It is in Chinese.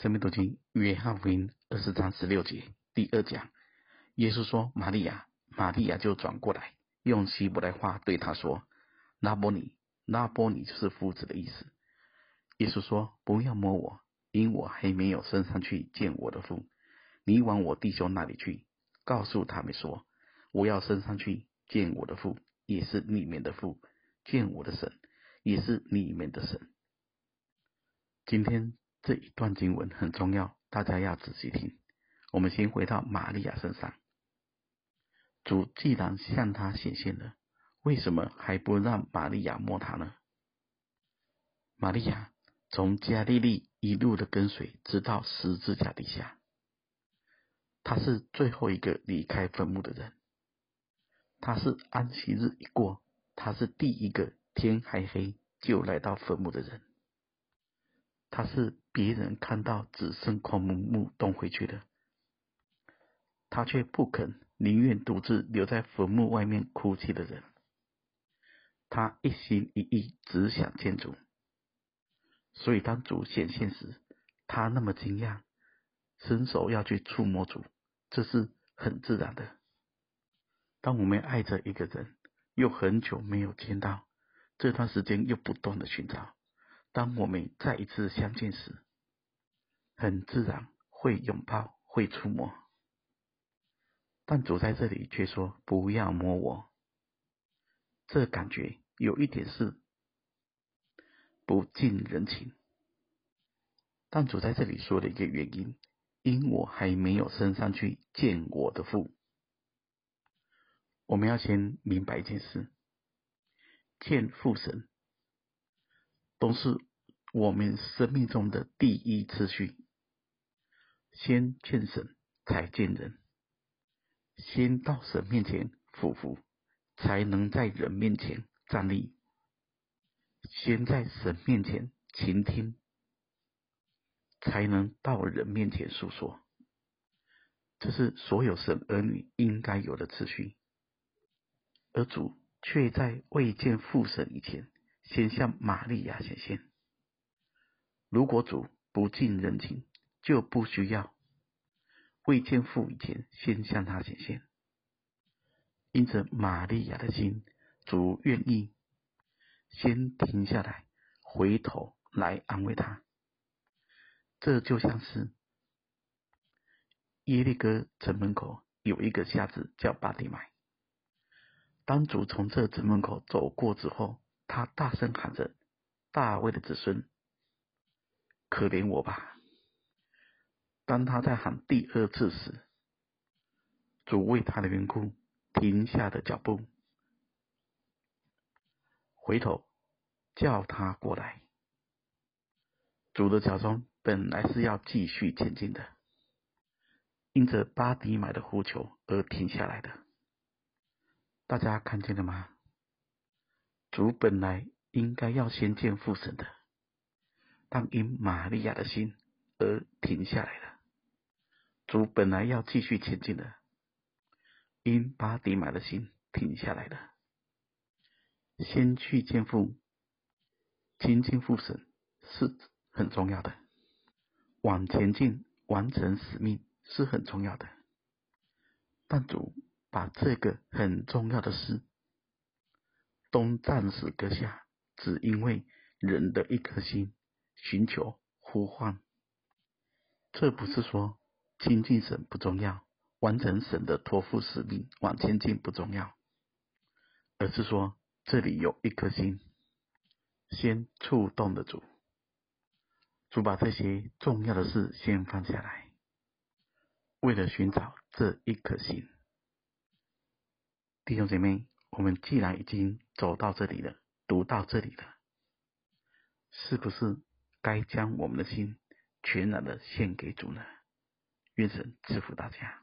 生命读经约翰福音二十章十六节第二讲，耶稣说：“玛利亚，玛利亚就转过来，用希伯来话对他说：‘拉波尼，拉波尼就是夫子的意思。’耶稣说：‘不要摸我，因我还没有升上去见我的父。你往我弟兄那里去，告诉他们说：我要升上去见我的父，也是你们的父；见我的神，也是你们的神。’今天。”这一段经文很重要，大家要仔细听。我们先回到玛利亚身上，主既然向她显现了，为什么还不让玛利亚摸他呢？玛利亚从加利利一路的跟随，直到十字架底下，她是最后一个离开坟墓的人。她是安息日一过，她是第一个天还黑就来到坟墓的人。他是别人看到只剩空墓墓洞回去的，他却不肯，宁愿独自留在坟墓外面哭泣的人。他一心一意只想见主，所以当主显现时，他那么惊讶，伸手要去触摸主，这是很自然的。当我们爱着一个人，又很久没有见到，这段时间又不断的寻找。当我们再一次相见时，很自然会拥抱、会触摸，但主在这里却说：“不要摸我。”这感觉有一点是不近人情。但主在这里说的一个原因，因我还没有升上去见我的父。我们要先明白一件事：见父神。都是我们生命中的第一次序，先见神才见人，先到神面前俯伏，才能在人面前站立；先在神面前倾听，才能到人面前诉说。这是所有神儿女应该有的次序，而主却在未见父神以前。先向玛利亚显现。如果主不近人情，就不需要未见父以前先向他显现。因着玛利亚的心，主愿意先停下来，回头来安慰他。这就像是耶利哥城门口有一个瞎子叫巴底买，当主从这城门口走过之后。他大声喊着：“大卫的子孙，可怜我吧！”当他在喊第二次时，主为他的缘故停下的脚步，回头叫他过来。主的脚踪本来是要继续前进的，因着巴底买的呼求而停下来的。大家看见了吗？主本来应该要先见父神的，但因玛利亚的心而停下来了。主本来要继续前进的，因巴迪玛的心停下来了。先去见父，亲近父神是很重要的，往前进完成使命是很重要的。但主把这个很重要的事。都暂时搁下，只因为人的一颗心寻求呼唤。这不是说亲近神不重要，完成神的托付使命往前进不重要，而是说这里有一颗心先触动的主，主把这些重要的事先放下来，为了寻找这一颗心，弟兄姐妹。我们既然已经走到这里了，读到这里了，是不是该将我们的心全然的献给主呢？愿神赐福大家。